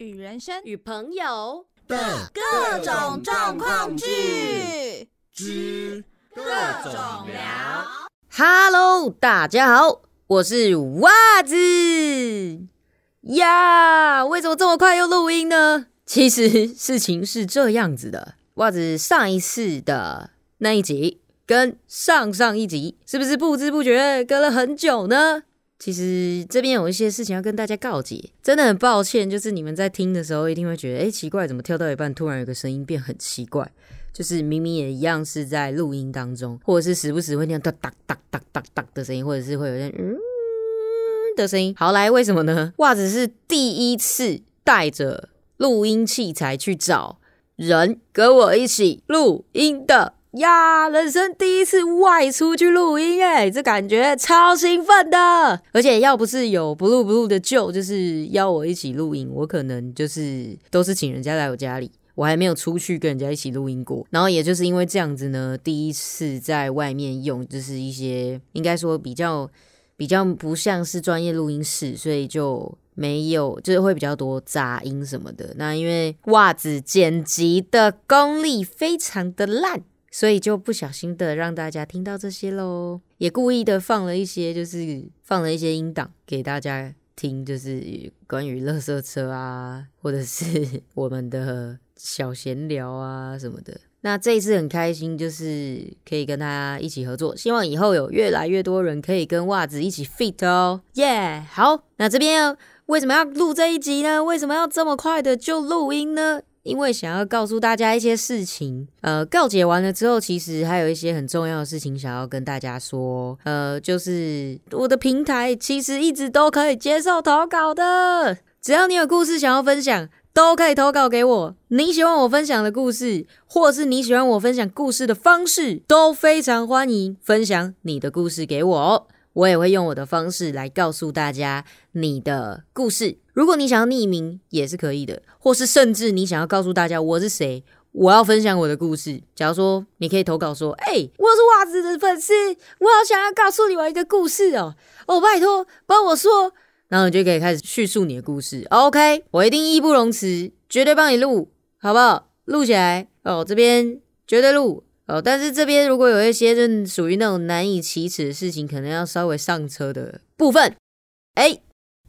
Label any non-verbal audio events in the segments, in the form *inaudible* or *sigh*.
与人生与朋友的各种状况剧之各种聊。，Hello，大家好，我是袜子呀。为什么这么快又录音呢？其实事情是这样子的，袜子上一次的那一集跟上上一集，是不是不知不觉隔了很久呢？其实这边有一些事情要跟大家告解，真的很抱歉，就是你们在听的时候一定会觉得，哎，奇怪，怎么跳到一半突然有个声音变很奇怪？就是明明也一样是在录音当中，或者是时不时会那样哒哒哒哒哒哒的声音，或者是会有点嗯的声音。好来，为什么呢？袜子是第一次带着录音器材去找人跟我一起录音的呀！人生第一次外出去录音，哎，这感觉超兴奋的。而且要不是有 blue blue 的舅，就是邀我一起录音，我可能就是都是请人家来我家里。我还没有出去跟人家一起录音过，然后也就是因为这样子呢，第一次在外面用，就是一些应该说比较比较不像是专业录音室，所以就没有就是会比较多杂音什么的。那因为袜子剪辑的功力非常的烂，所以就不小心的让大家听到这些喽，也故意的放了一些就是放了一些音档给大家。听就是关于垃圾车啊，*laughs* 或者是我们的小闲聊啊什么的。那这一次很开心，就是可以跟他一起合作，希望以后有越来越多人可以跟袜子一起 fit 哦，耶、好，那这边为什么要录这一集呢？为什么要这么快的就录音呢？因为想要告诉大家一些事情，呃，告解完了之后，其实还有一些很重要的事情想要跟大家说，呃，就是我的平台其实一直都可以接受投稿的，只要你有故事想要分享，都可以投稿给我。你喜欢我分享的故事，或是你喜欢我分享故事的方式，都非常欢迎分享你的故事给我。我也会用我的方式来告诉大家你的故事。如果你想要匿名也是可以的，或是甚至你想要告诉大家我是谁，我要分享我的故事。假如说你可以投稿说：“哎、我是袜子的粉丝，我好想要告诉你我一个故事哦，哦，拜托帮我说。”然后你就可以开始叙述你的故事。OK，我一定义不容辞，绝对帮你录，好不好？录起来哦，这边绝对录。哦，但是这边如果有一些就属于那种难以启齿的事情，可能要稍微上车的部分。哎，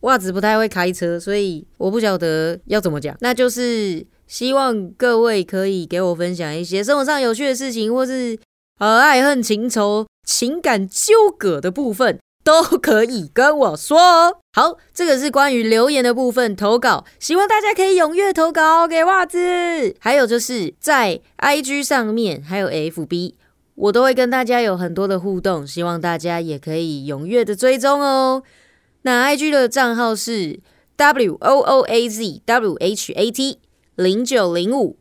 袜子不太会开车，所以我不晓得要怎么讲。那就是希望各位可以给我分享一些生活上有趣的事情，或是呃爱恨情仇、情感纠葛的部分。都可以跟我说。好，这个是关于留言的部分投稿，希望大家可以踊跃投稿给袜子。还有就是在 IG 上面，还有 FB，我都会跟大家有很多的互动，希望大家也可以踊跃的追踪哦。那 IG 的账号是 W O O A Z W H A T 零九零五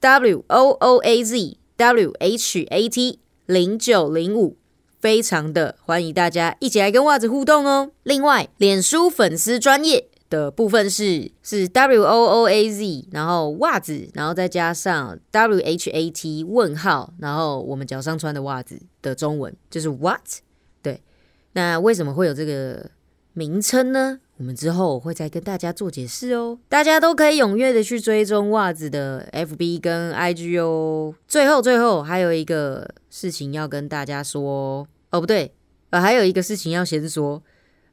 W O O A Z W H A T 零九零五。非常的欢迎大家一起来跟袜子互动哦。另外，脸书粉丝专业的部分是是 W O O A Z，然后袜子，然后再加上 W H A T 问号，然后我们脚上穿的袜子的中文就是 What？对，那为什么会有这个名称呢？我们之后会再跟大家做解释哦。大家都可以踊跃的去追踪袜子的 FB 跟 IG 哦。最后，最后还有一个事情要跟大家说哦，不对，呃，还有一个事情要先说。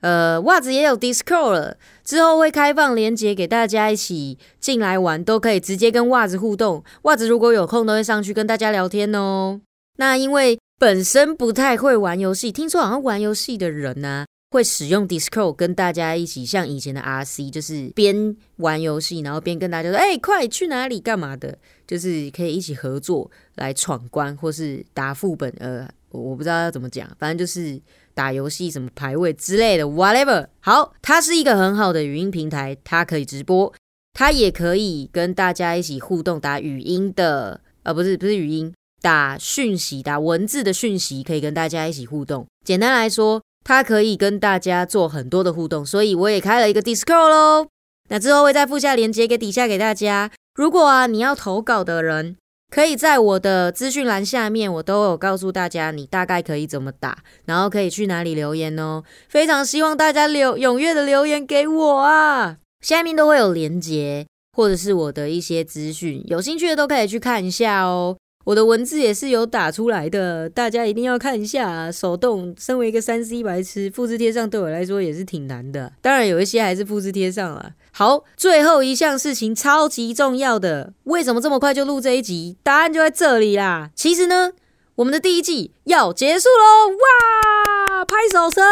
呃，袜子也有 Discord 了，之后会开放连接给大家一起进来玩，都可以直接跟袜子互动。袜子如果有空都会上去跟大家聊天哦。那因为本身不太会玩游戏，听说好像玩游戏的人呢、会使用 Discord 跟大家一起，像以前的 RC，就是边玩游戏，然后边跟大家说：“哎、快去哪里干嘛的？”就是可以一起合作来闯关，或是打副本。呃，我不知道要怎么讲，反正就是打游戏什么排位之类的，whatever。好，它是一个很好的语音平台，它可以直播，它也可以跟大家一起互动，打语音的，呃，不是不是语音，打讯息，打文字的讯息，可以跟大家一起互动。简单来说。它可以跟大家做很多的互动，所以我也开了一个 Discord 咯。那之后会再附下链接给底下给大家。如果啊你要投稿的人，可以在我的资讯栏下面，我都有告诉大家你大概可以怎么打，然后可以去哪里留言哦。非常希望大家留踊跃的留言给我啊！下面都会有连接，或者是我的一些资讯，有兴趣的都可以去看一下哦。我的文字也是有打出来的，大家一定要看一下。手动，身为一个三 C 白痴，复制贴上对我来说也是挺难的。当然有一些还是复制贴上了。好，最后一项事情超级重要的，为什么这么快就录这一集？答案就在这里啦。其实呢，我们的第一季要结束喽！哇，拍手声。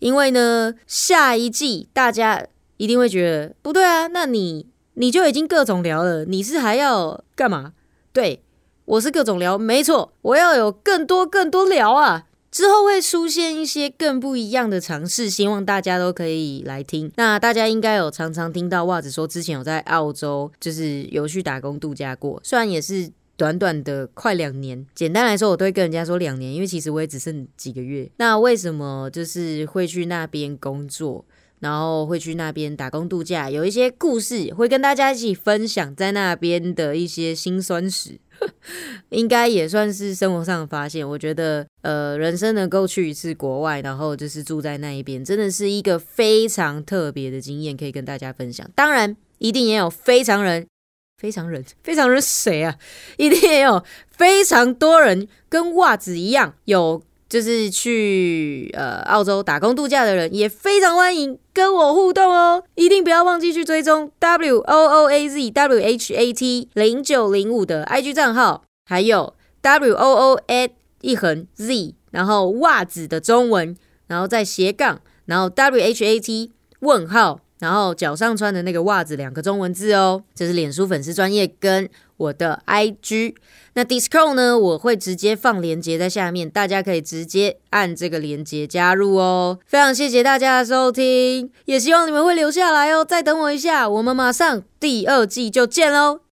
因为呢，下一季大家一定会觉得不对啊，那你你就已经各种聊了，你是还要干嘛？对。我是各种聊，没错，我要有更多更多聊啊！之后会出现一些更不一样的尝试，希望大家都可以来听。那大家应该有常常听到袜子说，之前有在澳洲，就是有去打工度假过，虽然也是短短的快两年。简单来说，我都会跟人家说两年，因为其实我也只剩几个月。那为什么就是会去那边工作？然后会去那边打工度假，有一些故事会跟大家一起分享，在那边的一些辛酸史，*laughs* 应该也算是生活上的发现。我觉得，呃，人生能够去一次国外，然后就是住在那一边，真的是一个非常特别的经验，可以跟大家分享。当然，一定也有非常人、非常人、非常人谁啊？一定也有非常多人跟袜子一样有。就是去呃澳洲打工度假的人也非常欢迎跟我互动哦，一定不要忘记去追踪 W O O A Z W H A T 零九零五的 IG 账号，还有 W O O A 一横 Z，然后袜子的中文，然后再斜杠，然后 W H A T 问号。然后脚上穿的那个袜子，两个中文字哦，这是脸书粉丝专业跟我的 IG。那 Discord 呢，我会直接放链接在下面，大家可以直接按这个链接加入哦。非常谢谢大家的收听，也希望你们会留下来哦。再等我一下，我们马上第二季就见喽。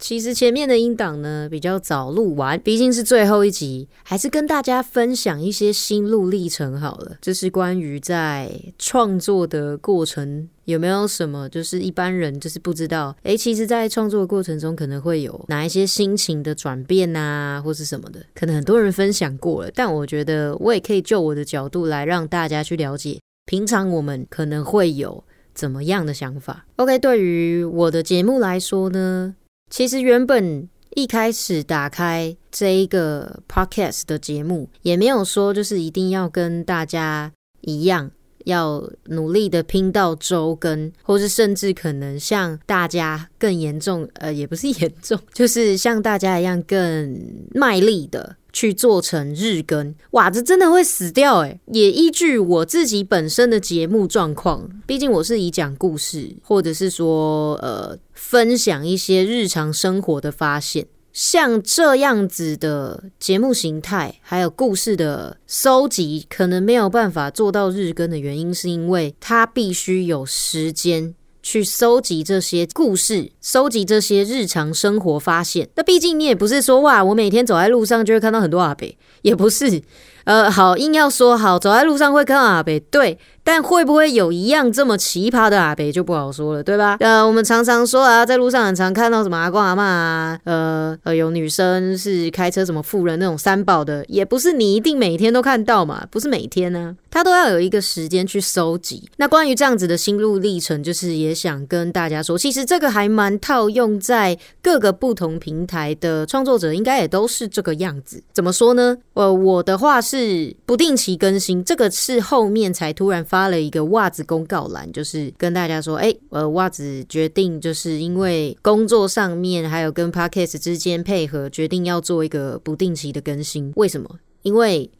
其实前面的音档呢比较早录完，毕竟是最后一集，还是跟大家分享一些心路历程好了。这是关于在创作的过程有没有什么，就是一般人就是不知道。诶，其实，在创作的过程中可能会有哪一些心情的转变啊，或是什么的，可能很多人分享过了。但我觉得我也可以就我的角度来让大家去了解，平常我们可能会有怎么样的想法。OK，对于我的节目来说呢？其实原本一开始打开这一个 podcast 的节目，也没有说就是一定要跟大家一样，要努力的拼到周更，或是甚至可能像大家更严重，呃，也不是严重，*laughs* 就是像大家一样更卖力的。去做成日更，哇，这真的会死掉诶。也依据我自己本身的节目状况，毕竟我是以讲故事，或者是说呃分享一些日常生活的发现，像这样子的节目形态，还有故事的收集，可能没有办法做到日更的原因，是因为它必须有时间。去收集这些故事，收集这些日常生活发现。那毕竟你也不是说哇，我每天走在路上就会看到很多阿北，也不是。呃，好，硬要说好，走在路上会看到阿北，对。但会不会有一样这么奇葩的阿北就不好说了，对吧？呃，我们常常说啊，在路上很常看到什么阿公阿妈啊，呃呃，有女生是开车什么富人那种三宝的，也不是你一定每天都看到嘛，不是每天呢，他都要有一个时间去收集。那关于这样子的心路历程，就是也想跟大家说，其实这个还蛮套用在各个不同平台的创作者，应该也都是这个样子。怎么说呢？呃，我的话是不定期更新，这个是后面才突然。发了一个袜子公告栏，就是跟大家说，哎，呃，袜子决定就是因为工作上面还有跟 podcast 之间配合，决定要做一个不定期的更新。为什么？因为。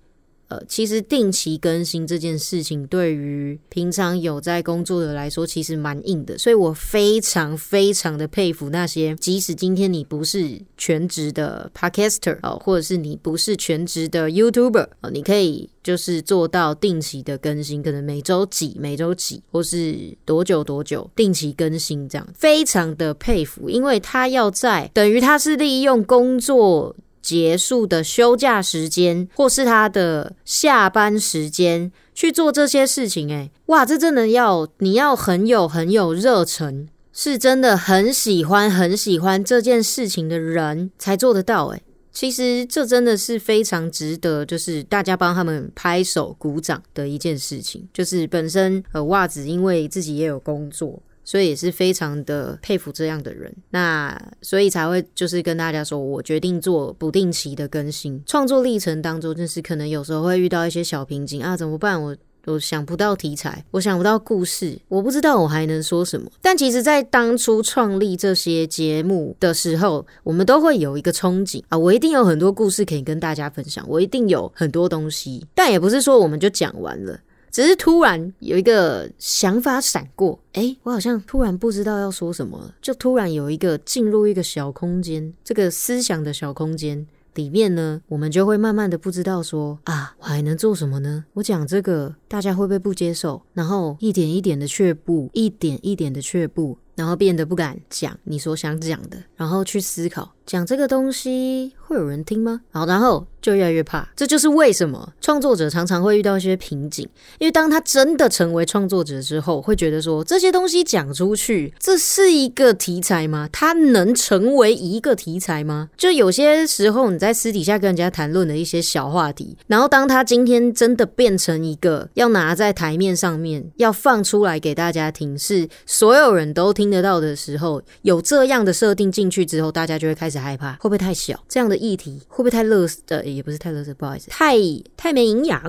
呃，其实定期更新这件事情，对于平常有在工作的来说，其实蛮硬的。所以我非常非常的佩服那些，即使今天你不是全职的 podcaster 哦，或者是你不是全职的 YouTuber 哦，你可以就是做到定期的更新，可能每周几、每周几，或是多久多久定期更新这样，非常的佩服，因为他要在等于他是利用工作。结束的休假时间，或是他的下班时间去做这些事情，诶，哇，这真的要你要很有很有热忱，是真的很喜欢很喜欢这件事情的人才做得到，诶，其实这真的是非常值得，就是大家帮他们拍手鼓掌的一件事情。就是本身呃袜子，因为自己也有工作，所以也是非常的佩服这样的人。那所以才会就是跟大家说，我决定做不定期的更新。创作历程当中，就是可能有时候会遇到一些小瓶颈啊，怎么办？我。我想不到题材，我想不到故事，我不知道我还能说什么。但其实，在当初创立这些节目的时候，我们都会有一个憧憬啊，我一定有很多故事可以跟大家分享，我一定有很多东西。但也不是说我们就讲完了，只是突然有一个想法闪过，哎，我好像突然不知道要说什么了，就突然有一个进入一个小空间，这个思想的小空间。里面呢，我们就会慢慢的不知道说啊，我还能做什么呢？我讲这个，大家会不会不接受？然后一点一点的却步，一点一点的却步。然后变得不敢讲你所想讲的，然后去思考讲这个东西会有人听吗？好，然后就越来越怕。这就是为什么创作者常常会遇到一些瓶颈，因为当他真的成为创作者之后，会觉得说这些东西讲出去，这是一个题材吗？它能成为一个题材吗？就有些时候你在私底下跟人家谈论的一些小话题，然后当他今天真的变成一个要拿在台面上面要放出来给大家听，是所有人都听。得到的时候，有这样的设定进去之后，大家就会开始害怕，会不会太小？这样的议题会不会太乐？呃，也不是太乐色，不好意思，太太没营养，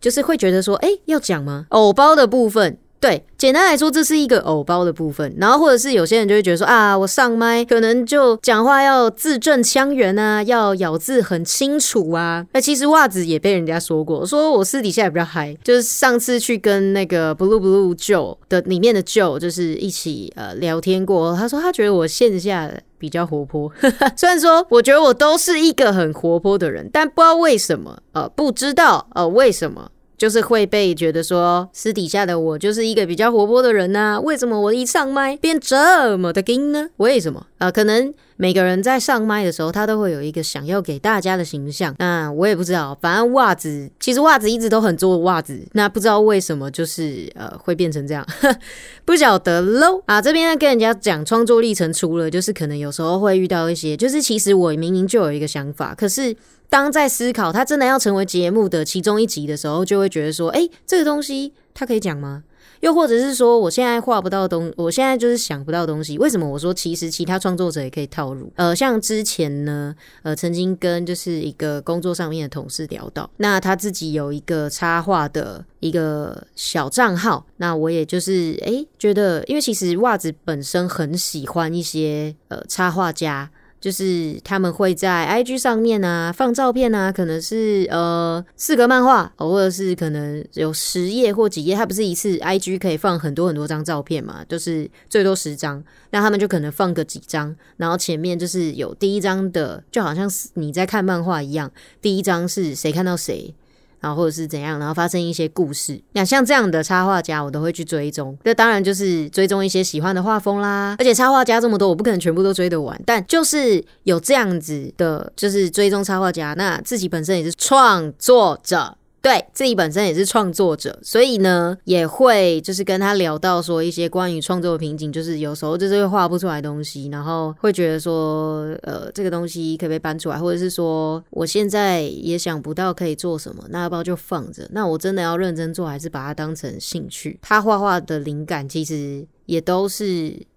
就是会觉得说，哎，要讲吗？藕包的部分。对，简单来说，这是一个偶包的部分。然后，或者是有些人就会觉得说啊，我上麦可能就讲话要字正腔圆啊，要咬字很清楚啊。那其实袜子也被人家说过，说我私底下也比较嗨。就是上次去跟那个 Blue Blue Joe 的里面的 Joe 就是一起呃聊天过，他说他觉得我线下比较活泼。*laughs* 虽然说我觉得我都是一个很活泼的人，但不知道为什么呃，不知道呃为什么。就是会被觉得说私底下的我就是一个比较活泼的人呐？为什么我一上麦变这么的硬呢？为什么啊？可能每个人在上麦的时候，他都会有一个想要给大家的形象。那我也不知道，反正袜子其实袜子一直都很做袜子，那不知道为什么就是呃会变成这样，*laughs* 不晓得喽啊！这边跟人家讲创作历程，除了就是可能有时候会遇到一些，就是其实我明明就有一个想法，可是。当在思考他真的要成为节目的其中一集的时候，就会觉得说：“哎，这个东西他可以讲吗？”又或者是说：“我现在画不到东，我现在就是想不到东西。”为什么？我说其实其他创作者也可以套入。呃，像之前呢，呃，曾经跟就是一个工作上面的同事聊到，那他自己有一个插画的一个小账号，那我也就是哎觉得，因为其实袜子本身很喜欢一些呃插画家。就是他们会在 IG 上面啊放照片啊，可能是呃四格漫画，偶尔是可能有十页或几页，它不是一次 IG 可以放很多很多张照片嘛，就是最多十张，那他们就可能放个几张，然后前面就是有第一张的，就好像是你在看漫画一样，第一张是谁看到谁。然后或者是怎样，然后发生一些故事。那像这样的插画家，我都会去追踪。那当然就是追踪一些喜欢的画风啦。而且插画家这么多，我不可能全部都追得完。但就是有这样子的，就是追踪插画家，那自己本身也是创作者。对自己本身也是创作者，所以呢，也会就是跟他聊到说一些关于创作的瓶颈，就是有时候就是会画不出来东西，然后会觉得说，呃，这个东西可不可以搬出来，或者是说我现在也想不到可以做什么，那要不要就放着？那我真的要认真做，还是把它当成兴趣？他画画的灵感其实也都是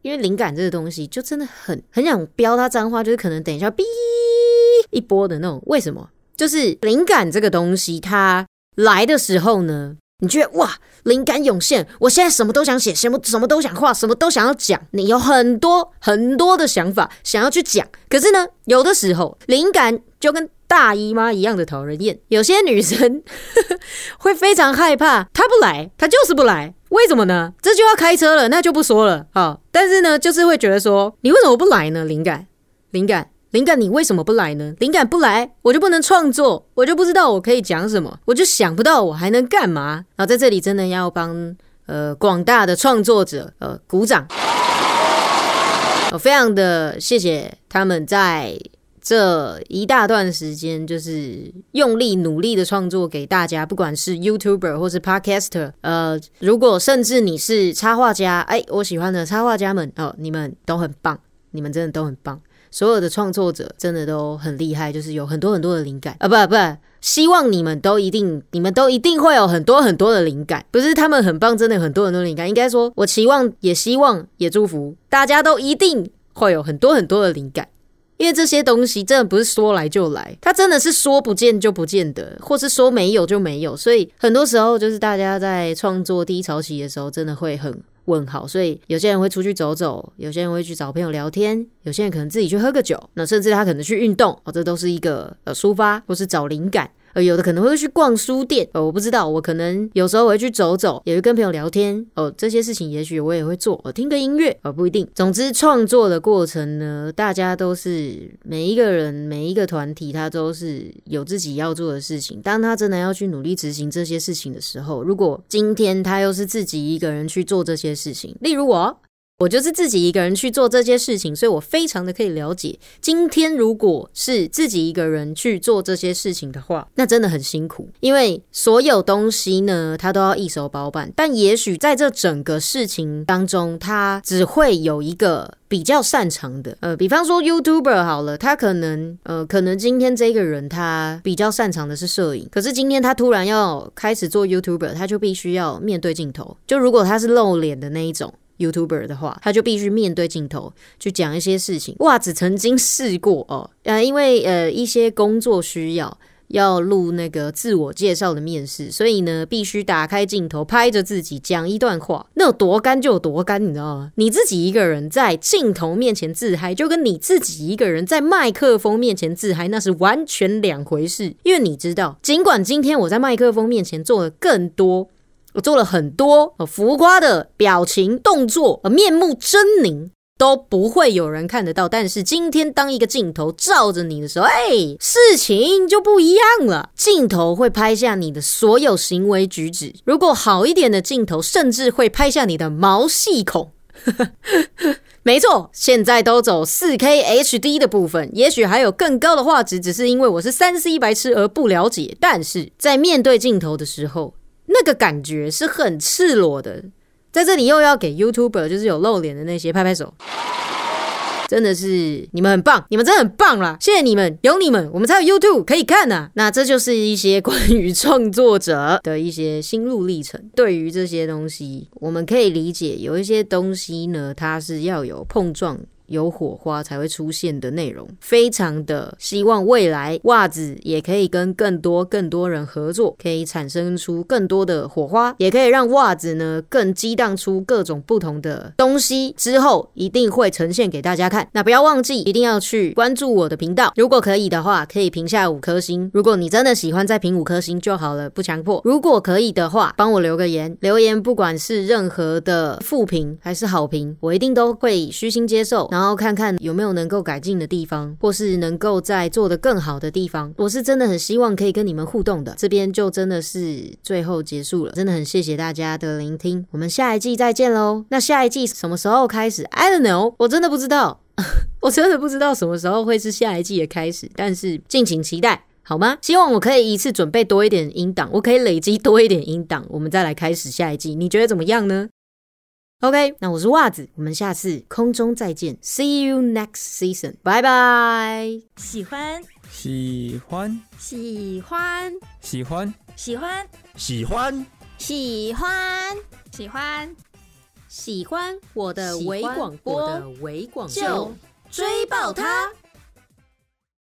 因为灵感这个东西，就真的很很想飙他脏话，就是可能等一下哔一波的那种。为什么？就是灵感这个东西，它。来的时候呢，你觉得哇，灵感涌现，我现在什么都想写，什么什么都想画，什么都想要讲，你有很多很多的想法想要去讲。可是呢，有的时候灵感就跟大姨妈一样的讨人厌。有些女生 *laughs* 会非常害怕，她不来，她就是不来。*laughs* 为什么呢？这就要开车了，那就不说了啊。但是呢，就是会觉得说，你为什么不来呢？灵感，灵感。灵感，你为什么不来呢？灵感不来，我就不能创作，我就不知道我可以讲什么，我就想不到我还能干嘛。然后在这里真的要帮呃广大的创作者呃鼓掌，我非常的谢谢他们在这一大段时间就是用力努力的创作给大家，不管是 YouTuber 或是 Podcaster，呃，如果甚至你是插画家，哎，我喜欢的插画家们哦，你们都很棒，你们真的都很棒。所有的创作者真的都很厉害，就是有很多很多的灵感啊！不不，希望你们都一定，你们都一定会有很多很多的灵感。不是他们很棒，真的很多很多灵感。应该说，我期望，也希望，也祝福大家都一定会有很多很多的灵感。因为这些东西真的不是说来就来，它真的是说不见就不见的，或是说没有就没有。所以很多时候就是大家在创作低潮期的时候，真的会很问号。所以有些人会出去走走，有些人会去找朋友聊天，有些人可能自己去喝个酒，那甚至他可能去运动哦，这都是一个呃抒发或是找灵感。呃，有的可能会去逛书店，呃，我不知道，我可能有时候会去走走，也会跟朋友聊天，哦，这些事情也许我也会做，我听个音乐，呃，不一定。总之，创作的过程呢，大家都是每一个人、每一个团体，他都是有自己要做的事情。当他真的要去努力执行这些事情的时候，如果今天他又是自己一个人去做这些事情，例如我。我就是自己一个人去做这些事情，所以我非常的可以了解。今天如果是自己一个人去做这些事情的话，那真的很辛苦，因为所有东西呢，他都要一手包办。但也许在这整个事情当中，他只会有一个比较擅长的，呃，比方说 YouTuber 好了，他可能，呃，可能今天这个人他比较擅长的是摄影，可是今天他突然要开始做 YouTuber，他就必须要面对镜头。就如果他是露脸的那一种。YouTuber 的话，他就必须面对镜头去讲一些事情。袜子曾经试过哦，呃，因为呃一些工作需要要录那个自我介绍的面试，所以呢必须打开镜头拍着自己讲一段话。那有多干就有多干，你知道吗？你自己一个人在镜头面前自嗨，就跟你自己一个人在麦克风面前自嗨，那是完全两回事。因为你知道，尽管今天我在麦克风面前做的更多。我做了很多浮夸的表情动作，面目狰狞都不会有人看得到。但是今天当一个镜头照着你的时候，哎，事情就不一样了。镜头会拍下你的所有行为举止，如果好一点的镜头，甚至会拍下你的毛细孔。*laughs* 没错，现在都走四 K HD 的部分，也许还有更高的画质，只是因为我是三 C 白痴而不了解。但是在面对镜头的时候。那个感觉是很赤裸的，在这里又要给 YouTuber，就是有露脸的那些拍拍手，真的是你们很棒，你们真的很棒啦！谢谢你们，有你们，我们才有 YouTube 可以看呢。那这就是一些关于创作者的一些心路历程。对于这些东西，我们可以理解，有一些东西呢，它是要有碰撞。有火花才会出现的内容，非常的希望未来袜子也可以跟更多更多人合作，可以产生出更多的火花，也可以让袜子呢更激荡出各种不同的东西。之后一定会呈现给大家看。那不要忘记，一定要去关注我的频道。如果可以的话，可以评下五颗星。如果你真的喜欢，再评五颗星就好了，不强迫。如果可以的话，帮我留个言，留言不管是任何的负评还是好评，我一定都会虚心接受。然后看看有没有能够改进的地方，或是能够在做的更好的地方。我是真的很希望可以跟你们互动的。这边就真的是最后结束了，真的很谢谢大家的聆听。我们下一季再见喽。那下一季什么时候开始？I don't know，我真的不知道，*laughs* 我真的不知道什么时候会是下一季的开始。但是敬请期待，好吗？希望我可以一次准备多一点音档，我可以累积多一点音档，我们再来开始下一季。你觉得怎么样呢？OK，那我是袜子，我们下次空中再见，See you next season，拜拜。喜欢，喜欢，喜欢，喜欢，喜欢，喜欢，喜欢，喜欢，喜欢我的微广播。的微广就追爆它。